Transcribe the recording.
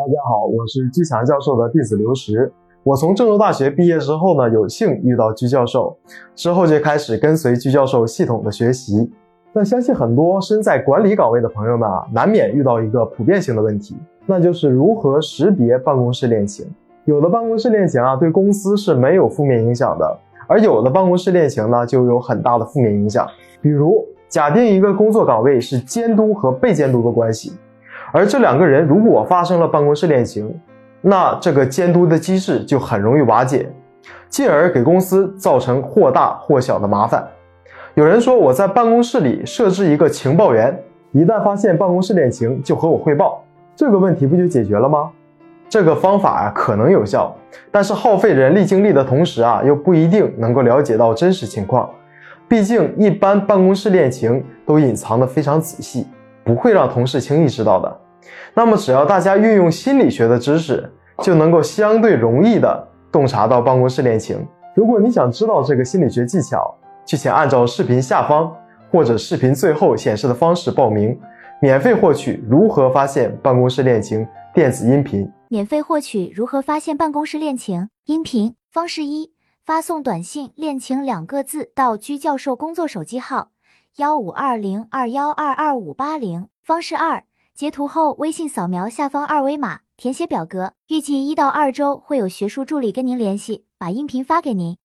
大家好，我是居强教授的弟子刘石。我从郑州大学毕业之后呢，有幸遇到居教授，之后就开始跟随居教授系统的学习。那相信很多身在管理岗位的朋友们啊，难免遇到一个普遍性的问题，那就是如何识别办公室恋情。有的办公室恋情啊，对公司是没有负面影响的，而有的办公室恋情呢，就有很大的负面影响。比如，假定一个工作岗位是监督和被监督的关系。而这两个人如果发生了办公室恋情，那这个监督的机制就很容易瓦解，进而给公司造成或大或小的麻烦。有人说我在办公室里设置一个情报员，一旦发现办公室恋情就和我汇报，这个问题不就解决了吗？这个方法啊可能有效，但是耗费人力精力的同时啊又不一定能够了解到真实情况，毕竟一般办公室恋情都隐藏的非常仔细。不会让同事轻易知道的。那么，只要大家运用心理学的知识，就能够相对容易的洞察到办公室恋情。如果你想知道这个心理学技巧，就请按照视频下方或者视频最后显示的方式报名，免费获取如何发现办公室恋情电子音频。免费获取如何发现办公室恋情音频方式一：发送短信“恋情”两个字到居教授工作手机号。幺五二零二幺二二五八零方式二，截图后微信扫描下方二维码，填写表格，预计一到二周会有学术助理跟您联系，把音频发给您。